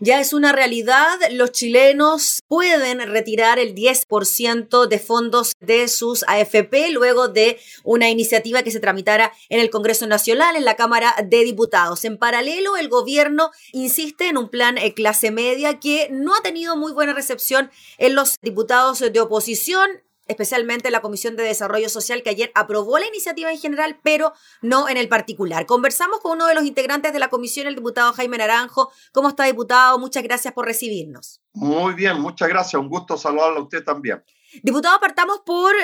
ya es una realidad. Los chilenos pueden retirar el 10% de fondos de sus AFP luego de una iniciativa que se tramitara en el Congreso Nacional, en la Cámara de Diputados. En paralelo, el gobierno insiste en un plan eh, clase media que no ha tenido muy buena recepción en los diputados de oposición especialmente la Comisión de Desarrollo Social, que ayer aprobó la iniciativa en general, pero no en el particular. Conversamos con uno de los integrantes de la comisión, el diputado Jaime Naranjo. ¿Cómo está, diputado? Muchas gracias por recibirnos. Muy bien, muchas gracias. Un gusto saludarle a usted también. Diputado, partamos por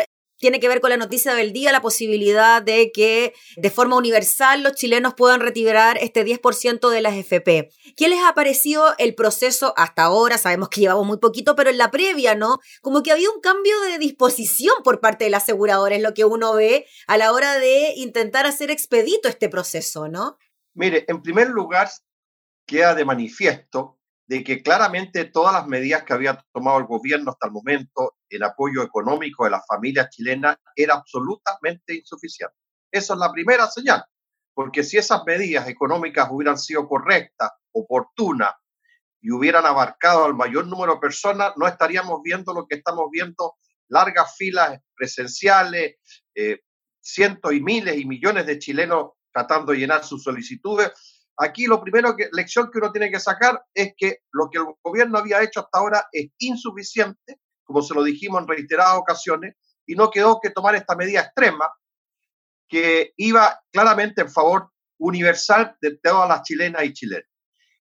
tiene que ver con la noticia del día, la posibilidad de que de forma universal los chilenos puedan retirar este 10% de las FP. ¿Qué les ha parecido el proceso hasta ahora? Sabemos que llevamos muy poquito, pero en la previa, ¿no? Como que había un cambio de disposición por parte del asegurador, es lo que uno ve a la hora de intentar hacer expedito este proceso, ¿no? Mire, en primer lugar, queda de manifiesto de que claramente todas las medidas que había tomado el gobierno hasta el momento en apoyo económico de las familias chilenas era absolutamente insuficiente. Esa es la primera señal, porque si esas medidas económicas hubieran sido correctas, oportunas y hubieran abarcado al mayor número de personas, no estaríamos viendo lo que estamos viendo, largas filas presenciales, eh, cientos y miles y millones de chilenos tratando de llenar sus solicitudes Aquí lo primero que lección que uno tiene que sacar es que lo que el gobierno había hecho hasta ahora es insuficiente, como se lo dijimos en reiteradas ocasiones, y no quedó que tomar esta medida extrema que iba claramente en favor universal de todas las chilenas y chilenos.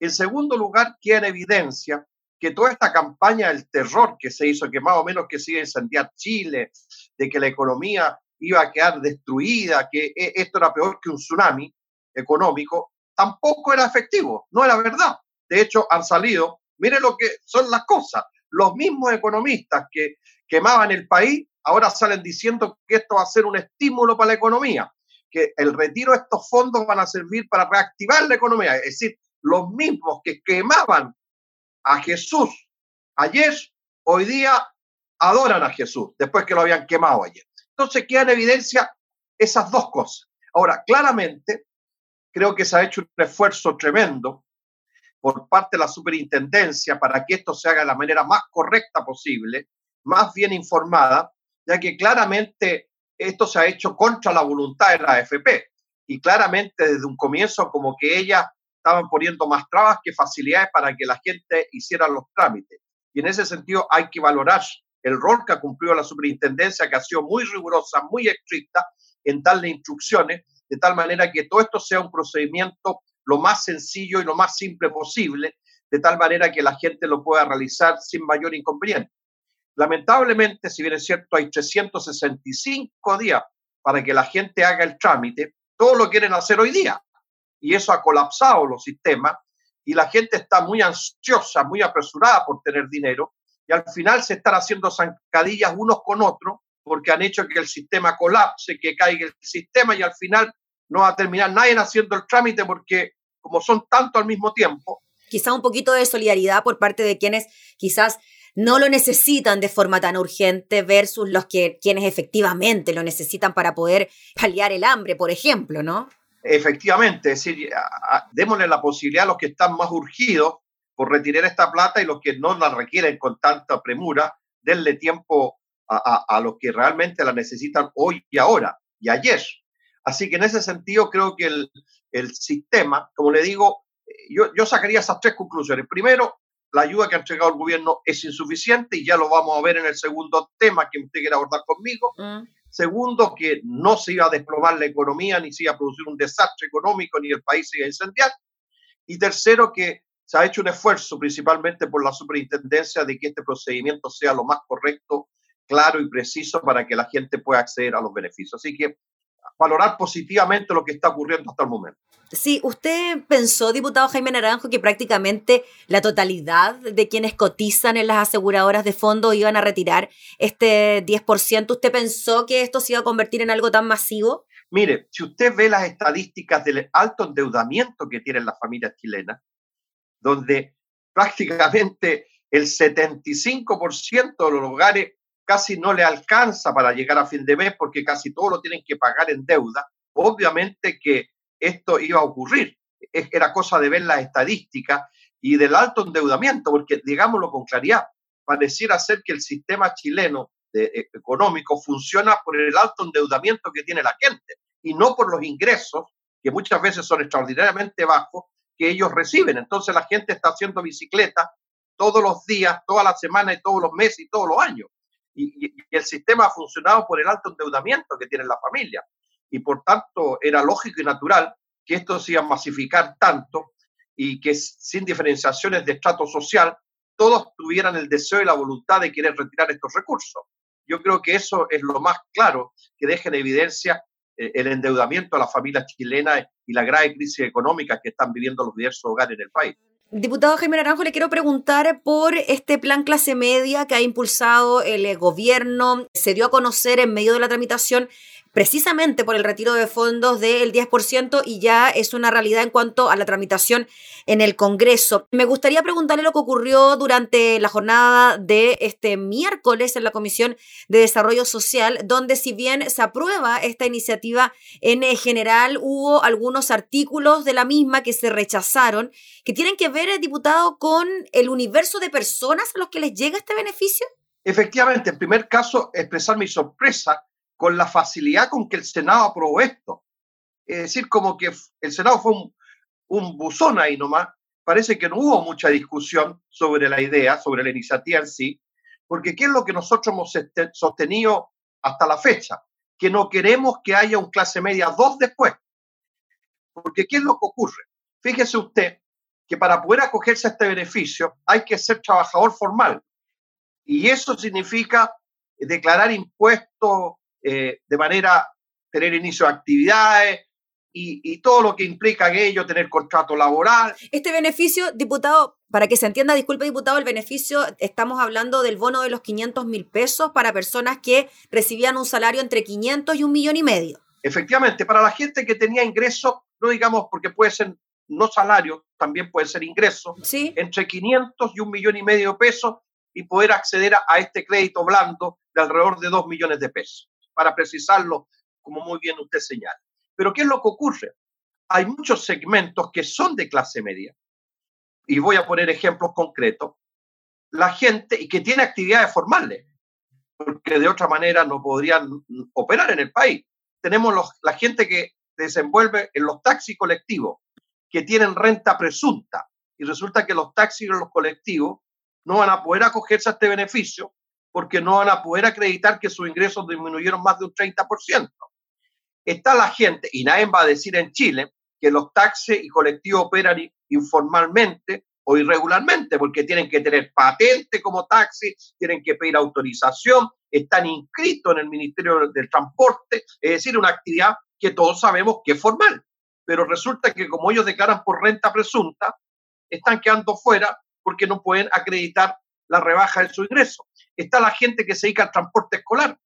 En segundo lugar, queda en evidencia que toda esta campaña del terror que se hizo, que más o menos que se iba a incendiar Chile, de que la economía iba a quedar destruida, que e, esto era peor que un tsunami económico, tampoco era efectivo, no era verdad. De hecho, han salido, mire lo que son las cosas, los mismos economistas que quemaban el país ahora salen diciendo que esto va a ser un estímulo para la economía, que el retiro de estos fondos van a servir para reactivar la economía. Es decir, los mismos que quemaban a Jesús ayer, hoy día adoran a Jesús, después que lo habían quemado ayer. Entonces queda en evidencia esas dos cosas. Ahora, claramente, creo que se ha hecho un esfuerzo tremendo por parte de la superintendencia para que esto se haga de la manera más correcta posible, más bien informada, ya que claramente esto se ha hecho contra la voluntad de la AFP y claramente desde un comienzo como que ellas estaban poniendo más trabas que facilidades para que la gente hiciera los trámites. Y en ese sentido hay que valorar el rol que ha cumplido la superintendencia, que ha sido muy rigurosa, muy estricta en darle instrucciones de tal manera que todo esto sea un procedimiento lo más sencillo y lo más simple posible, de tal manera que la gente lo pueda realizar sin mayor inconveniente. Lamentablemente, si bien es cierto, hay 365 días para que la gente haga el trámite, todo lo quieren hacer hoy día. Y eso ha colapsado los sistemas y la gente está muy ansiosa, muy apresurada por tener dinero y al final se están haciendo zancadillas unos con otros porque han hecho que el sistema colapse, que caiga el sistema y al final no va a terminar nadie haciendo el trámite porque como son tanto al mismo tiempo. Quizá un poquito de solidaridad por parte de quienes quizás no lo necesitan de forma tan urgente versus los que quienes efectivamente lo necesitan para poder paliar el hambre, por ejemplo, ¿no? Efectivamente, es decir, démosle la posibilidad a los que están más urgidos por retirar esta plata y los que no la requieren con tanta premura, denle tiempo a, los que realmente la necesitan hoy y ahora y ayer. Así que en ese sentido creo que el, el sistema, como le digo, yo, yo, sacaría esas tres conclusiones. Primero, la ayuda que ha entregado el gobierno es insuficiente y ya lo vamos a ver en el segundo tema que usted quiere abordar conmigo. Mm. Segundo, que no se iba a desplomar la economía, ni se iba a producir un desastre económico, ni el país se iba a incendiar. Y tercero, que se ha hecho un esfuerzo, principalmente por la superintendencia, de que este procedimiento sea lo más correcto claro y preciso para que la gente pueda acceder a los beneficios. Así que valorar positivamente lo que está ocurriendo hasta el momento. Sí, usted pensó, diputado Jaime Naranjo, que prácticamente la totalidad de quienes cotizan en las aseguradoras de fondo iban a retirar este 10%. ¿Usted pensó que esto se iba a convertir en algo tan masivo? Mire, si usted ve las estadísticas del alto endeudamiento que tienen las familias chilenas, donde prácticamente el 75% de los hogares casi no le alcanza para llegar a fin de mes porque casi todo lo tienen que pagar en deuda. Obviamente que esto iba a ocurrir. Era cosa de ver las estadísticas y del alto endeudamiento, porque digámoslo con claridad, pareciera ser que el sistema chileno de, eh, económico funciona por el alto endeudamiento que tiene la gente y no por los ingresos, que muchas veces son extraordinariamente bajos, que ellos reciben. Entonces la gente está haciendo bicicleta todos los días, toda la semana y todos los meses y todos los años. Y, el sistema ha funcionado por el alto endeudamiento que tiene la familia. Y por tanto era lógico y natural que esto se iba a masificar tanto y que sin diferenciaciones de estrato social, todos tuvieran el deseo y la voluntad de querer retirar estos recursos. Yo creo que eso es lo más claro que deja en evidencia eh, el endeudamiento a las familias chilenas y la grave crisis económica que están viviendo los diversos hogares en el país. Diputado Jaime Naranjo, le quiero preguntar por este plan clase media que ha impulsado el gobierno, se dio a conocer en medio de la tramitación precisamente por el retiro de fondos del 10% y ya es una realidad en cuanto a la tramitación en el Congreso. Me gustaría preguntarle lo que ocurrió durante la jornada de este miércoles en la Comisión de Desarrollo Social, donde si bien se aprueba esta iniciativa en general, hubo algunos artículos de la misma que se rechazaron, que tienen que ver, diputado, con el universo de personas a los que les llega este beneficio. Efectivamente, en primer caso, expresar mi sorpresa con la facilidad con que el Senado aprobó esto. Es decir, como que el Senado fue un, un buzón ahí nomás. Parece que no hubo mucha discusión sobre la idea, sobre la iniciativa en sí, porque ¿qué es lo que nosotros hemos sostenido hasta la fecha? Que no queremos que haya un clase media dos después. Porque ¿qué es lo que ocurre? Fíjese usted que para poder acogerse a este beneficio hay que ser trabajador formal. Y eso significa declarar impuestos eh, de manera, tener inicio de actividades y, y, todo lo que implica ello, tener contrato laboral. Este beneficio, diputado, para que se entienda, disculpe diputado, el beneficio, estamos hablando del bono de los 500 mil pesos para personas que recibían un salario entre 500 y un millón y medio. Efectivamente, para la gente que tenía ingresos, no digamos porque puede ser no salario, también puede ser ingreso, ¿Sí? entre 500 y un millón y medio de pesos y poder acceder a, a este crédito blando de alrededor de 2 millones de pesos para precisarlo, como muy bien usted señala. Pero ¿qué es lo que ocurre? Hay muchos segmentos que son de clase media. Y voy a poner ejemplos concretos. La gente y que tiene actividades formales, porque de otra manera no podrían operar en el país. Tenemos la gente que desenvuelve en los taxis colectivos, que tienen renta presunta. Y resulta que los taxis y los colectivos no van a poder acogerse a este beneficio porque no van a poder acreditar que sus ingresos disminuyeron más de un 30%. Está la gente, y nadie va a decir en Chile, que los taxis y colectivos operan informalmente o irregularmente, porque tienen que tener patente como taxi, tienen que pedir autorización, están inscritos en el Ministerio del Transporte, es decir, una actividad que todos sabemos que es formal. Pero resulta que como ellos declaran por renta presunta, están quedando fuera porque no pueden acreditar la rebaja de su ingreso está la gente que se dedica al transporte escolar.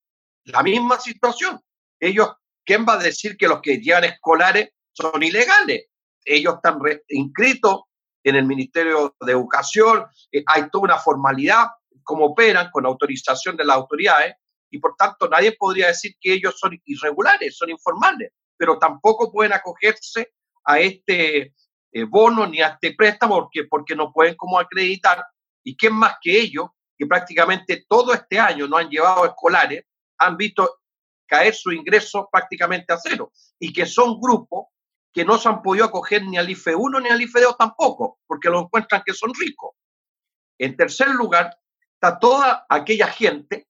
La misma situación. Ellos, ¿quién va a decir que los que llevan escolares son ilegales? Ellos están inscritos en el Ministerio de Educación, eh, hay toda una formalidad, cómo operan con autorización de las autoridades, y por tanto nadie podría decir que ellos son irregulares, son informales, pero tampoco pueden acogerse a este eh, bono ni a este préstamo porque, porque no pueden como acreditar, y quién más que ellos que prácticamente todo este año no han llevado escolares, han visto caer su ingreso prácticamente a cero y que son grupos que no se han podido acoger ni al IFE 1 ni al IFE 2 tampoco, porque lo encuentran que son ricos. En tercer lugar, está toda aquella gente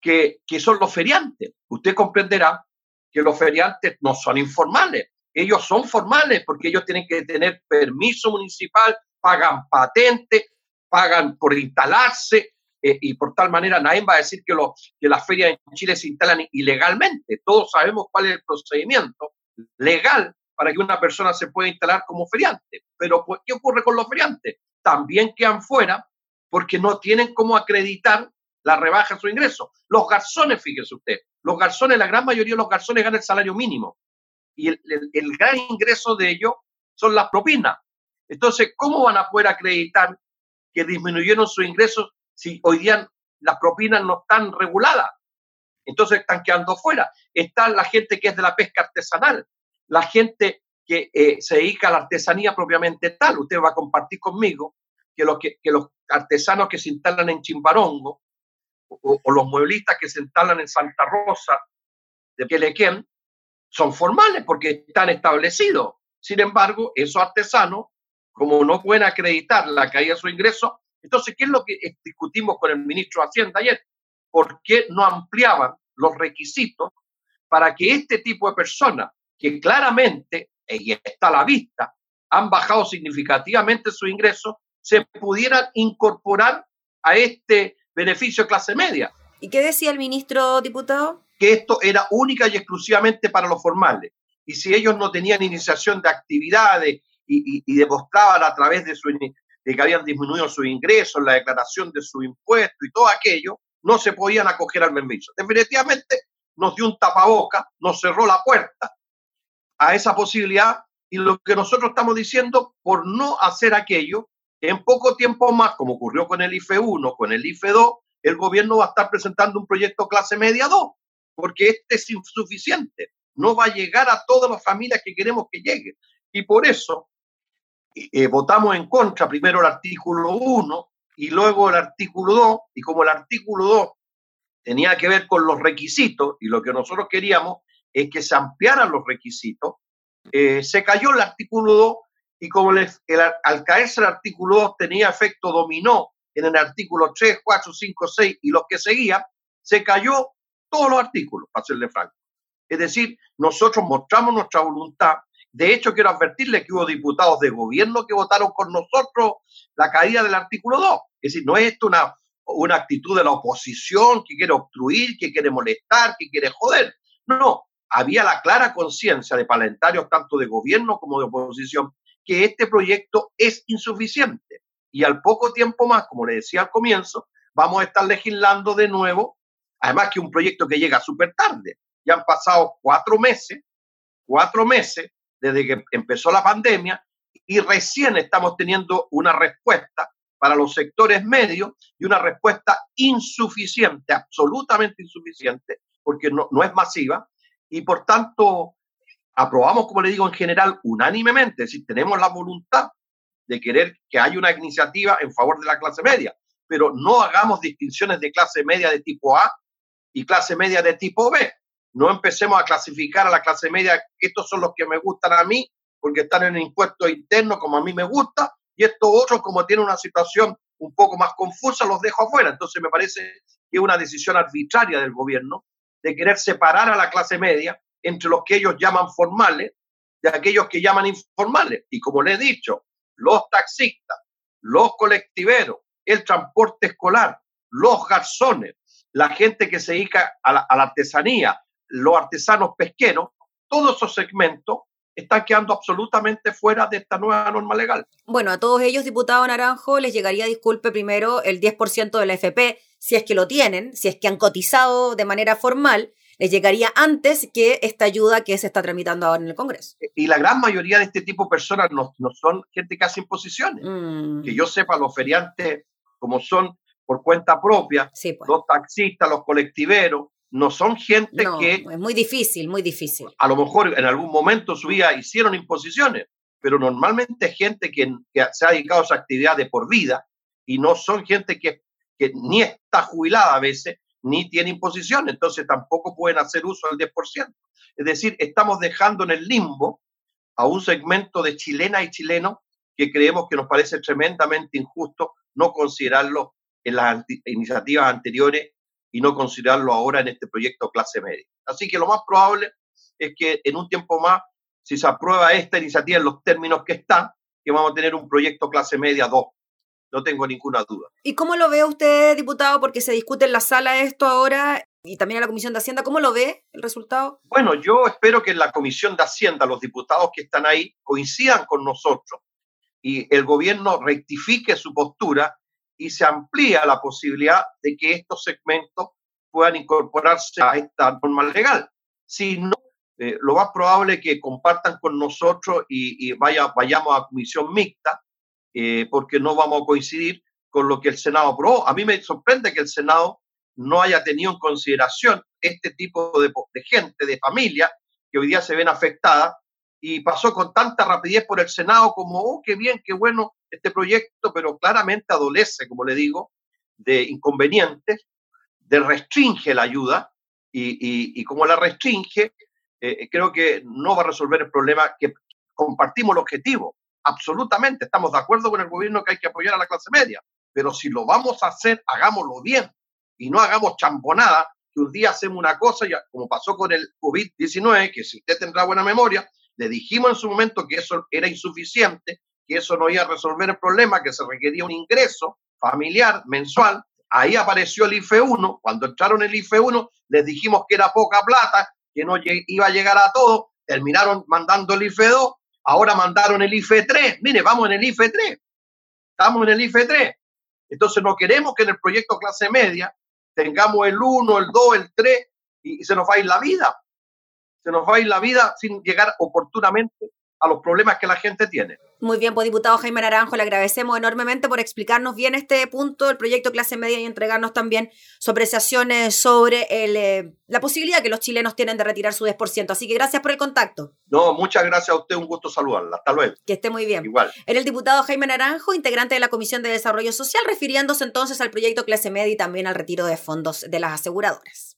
que, que son los feriantes. Usted comprenderá que los feriantes no son informales, ellos son formales porque ellos tienen que tener permiso municipal, pagan patente, pagan por instalarse, eh, y por tal manera nadie va a decir que, lo, que las ferias en Chile se instalan ilegalmente. Todos sabemos cuál es el procedimiento legal para que una persona se pueda instalar como feriante. Pero pues, ¿qué ocurre con los feriantes? También quedan fuera porque no tienen cómo acreditar la rebaja de su ingreso. Los garzones, fíjese usted, los garzones, la gran mayoría de los garzones ganan el salario mínimo y el gran ingreso de ellos son las propinas. Entonces, ¿cómo van a poder acreditar que disminuyeron sus ingresos si hoy día las propinas no están reguladas. Entonces están quedando fuera. Está la gente que es de la pesca artesanal, la gente que eh, se dedica a la artesanía propiamente tal. Usted va a compartir conmigo que los, que, los artesanos que se instalan en Chimbarongo o, los mueblistas que se instalan en Santa Rosa de Pielequén son formales porque están establecidos. Sin embargo, esos artesanos, como no pueden acreditar la caída de su ingreso, entonces, ¿qué es lo que discutimos con el ministro de Hacienda ayer? ¿Por qué no ampliaban los requisitos para que este tipo de personas, que claramente, y está a la vista, han bajado significativamente su ingreso, se pudieran incorporar a este beneficio de clase media? ¿Y qué decía el ministro diputado? Que esto era única y exclusivamente para los formales. Y si ellos no tenían iniciación de actividades y, y demostraban a través de su de que habían disminuido sus ingresos, la declaración de su impuesto y todo aquello, no se podían acoger al permiso. Definitivamente nos dio un tapaboca, nos cerró la puerta a esa posibilidad y lo que nosotros estamos diciendo, por no hacer aquello, en poco tiempo más, como ocurrió con el IFE 1, con el IFE 2, el gobierno va a estar presentando un proyecto clase media 2, porque este es insuficiente, no va a llegar a todas las familias que queremos que llegue. Y por eso eh, votamos en contra primero el artículo 1 y luego el artículo 2, y como el artículo 2 tenía que ver con los requisitos, y lo que nosotros queríamos es que se ampliaran los requisitos, eh, se cayó el artículo 2 y como al caerse el artículo 2 tenía efecto dominó en el artículo 3, 4, 5, 6 y los que seguían, se cayó todos los artículos, para serle franco. Es decir, nosotros mostramos nuestra voluntad de hecho, quiero advertirle que hubo diputados de gobierno que votaron con nosotros la caída del artículo 2. Es decir, no es esto una, una actitud de la oposición que quiere obstruir, que quiere molestar, que quiere joder. No, había la clara conciencia de parlamentarios tanto de gobierno como de oposición que este proyecto es insuficiente. Y al poco tiempo más, como le decía al comienzo, vamos a estar legislando de nuevo, además que un proyecto que llega súper tarde. Ya han pasado cuatro meses, cuatro meses desde que empezó la pandemia y recién estamos teniendo una respuesta para los sectores medios y una respuesta insuficiente, absolutamente insuficiente, porque no, no es masiva y por tanto aprobamos, como le digo, en general unánimemente, es decir, tenemos la voluntad de querer que haya una iniciativa en favor de la clase media, pero no hagamos distinciones de clase media de tipo A y clase media de tipo B no empecemos a clasificar a la clase media, estos son los que me gustan a mí, porque están en el impuesto interno como a mí me gusta, y estos otros, como tienen una situación un poco más confusa, los dejo afuera. Entonces me parece que es una decisión arbitraria del gobierno de querer separar a la clase media entre los que ellos llaman formales de aquellos que llaman informales. Y como les he dicho, los taxistas, los colectiveros, el transporte escolar, los garzones, la gente que se dedica a la artesanía, los artesanos pesqueros, todos esos segmentos están quedando absolutamente fuera de esta nueva norma legal. Bueno, a todos ellos, diputado Naranjo, les llegaría, disculpe, primero el 10% de la FP, si es que lo tienen, si es que han cotizado de manera formal, les llegaría antes que esta ayuda que se está tramitando ahora en el Congreso. Y la gran mayoría de este tipo de personas no, son gente que hace imposiciones. Mm. Que yo sepa, los feriantes, como son por cuenta propia, pues. los taxistas, los colectiveros, no son gente que... Es muy difícil, muy difícil. A lo mejor en algún momento su vida hicieron imposiciones, pero normalmente es gente que, se ha dedicado a esa actividad de por vida y no son gente que, que ni está jubilada a veces, ni tiene imposiciones, entonces tampoco pueden hacer uso del 10%. Es decir, estamos dejando en el limbo a un segmento de chilenas y chilenos que creemos que nos parece tremendamente injusto no considerarlo en las iniciativas anteriores y no considerarlo ahora en este proyecto clase media. Así que lo más probable es que en un tiempo más, si se aprueba esta iniciativa en los términos que está, que vamos a tener un proyecto clase media 2. No tengo ninguna duda. ¿Y cómo lo ve usted, diputado? Porque se discute en la sala esto ahora y también en la Comisión de Hacienda. ¿Cómo lo ve el resultado? Bueno, yo espero que en la Comisión de Hacienda los diputados que están ahí coincidan con nosotros y el gobierno rectifique su postura y se amplía la posibilidad de que estos segmentos puedan incorporarse a esta norma legal. Si no, eh, lo más probable es que compartan con nosotros y, vaya, vayamos a comisión mixta, eh, porque no vamos a coincidir con lo que el Senado aprobó. A mí me sorprende que el Senado no haya tenido en consideración este tipo de, de gente, de familia, que hoy día se ven afectadas, y pasó con tanta rapidez por el Senado como, oh, qué bien, qué bueno, este proyecto, pero claramente adolece, como le digo, de inconvenientes, de restringe la ayuda y, como la restringe, eh, creo que no va a resolver el problema que compartimos el objetivo. Absolutamente, estamos de acuerdo con el gobierno que hay que apoyar a la clase media, pero si lo vamos a hacer, hagámoslo bien y no hagamos champonada que un día hacemos una cosa, ya, como pasó con el COVID-19, que si usted tendrá buena memoria, le dijimos en su momento que eso era insuficiente, que eso no iba a resolver el problema, que se requería un ingreso familiar mensual. Ahí apareció el IFE 1. Cuando entraron el IFE 1, les dijimos que era poca plata, que no iba a llegar a todo. Terminaron mandando el IFE 2. Ahora mandaron el IFE 3. Mire, vamos en el IFE 3. Estamos en el IFE 3. Entonces no queremos que en el proyecto clase media tengamos el 1, el 2, el 3 y, se nos va a ir la vida. Se nos va a ir la vida sin llegar oportunamente a los problemas que la gente tiene. Muy bien, pues diputado Jaime Naranjo, le agradecemos enormemente por explicarnos bien este punto del proyecto clase media y entregarnos también su apreciación sobre eh, la posibilidad que los chilenos tienen de retirar su 10%. Así que gracias por el contacto. No, muchas gracias a usted, un gusto saludarla. Hasta luego. Que esté muy bien. Igual. Era el diputado Jaime Naranjo, integrante de la Comisión de Desarrollo Social, refiriéndose entonces al proyecto clase media y también al retiro de fondos de las aseguradoras.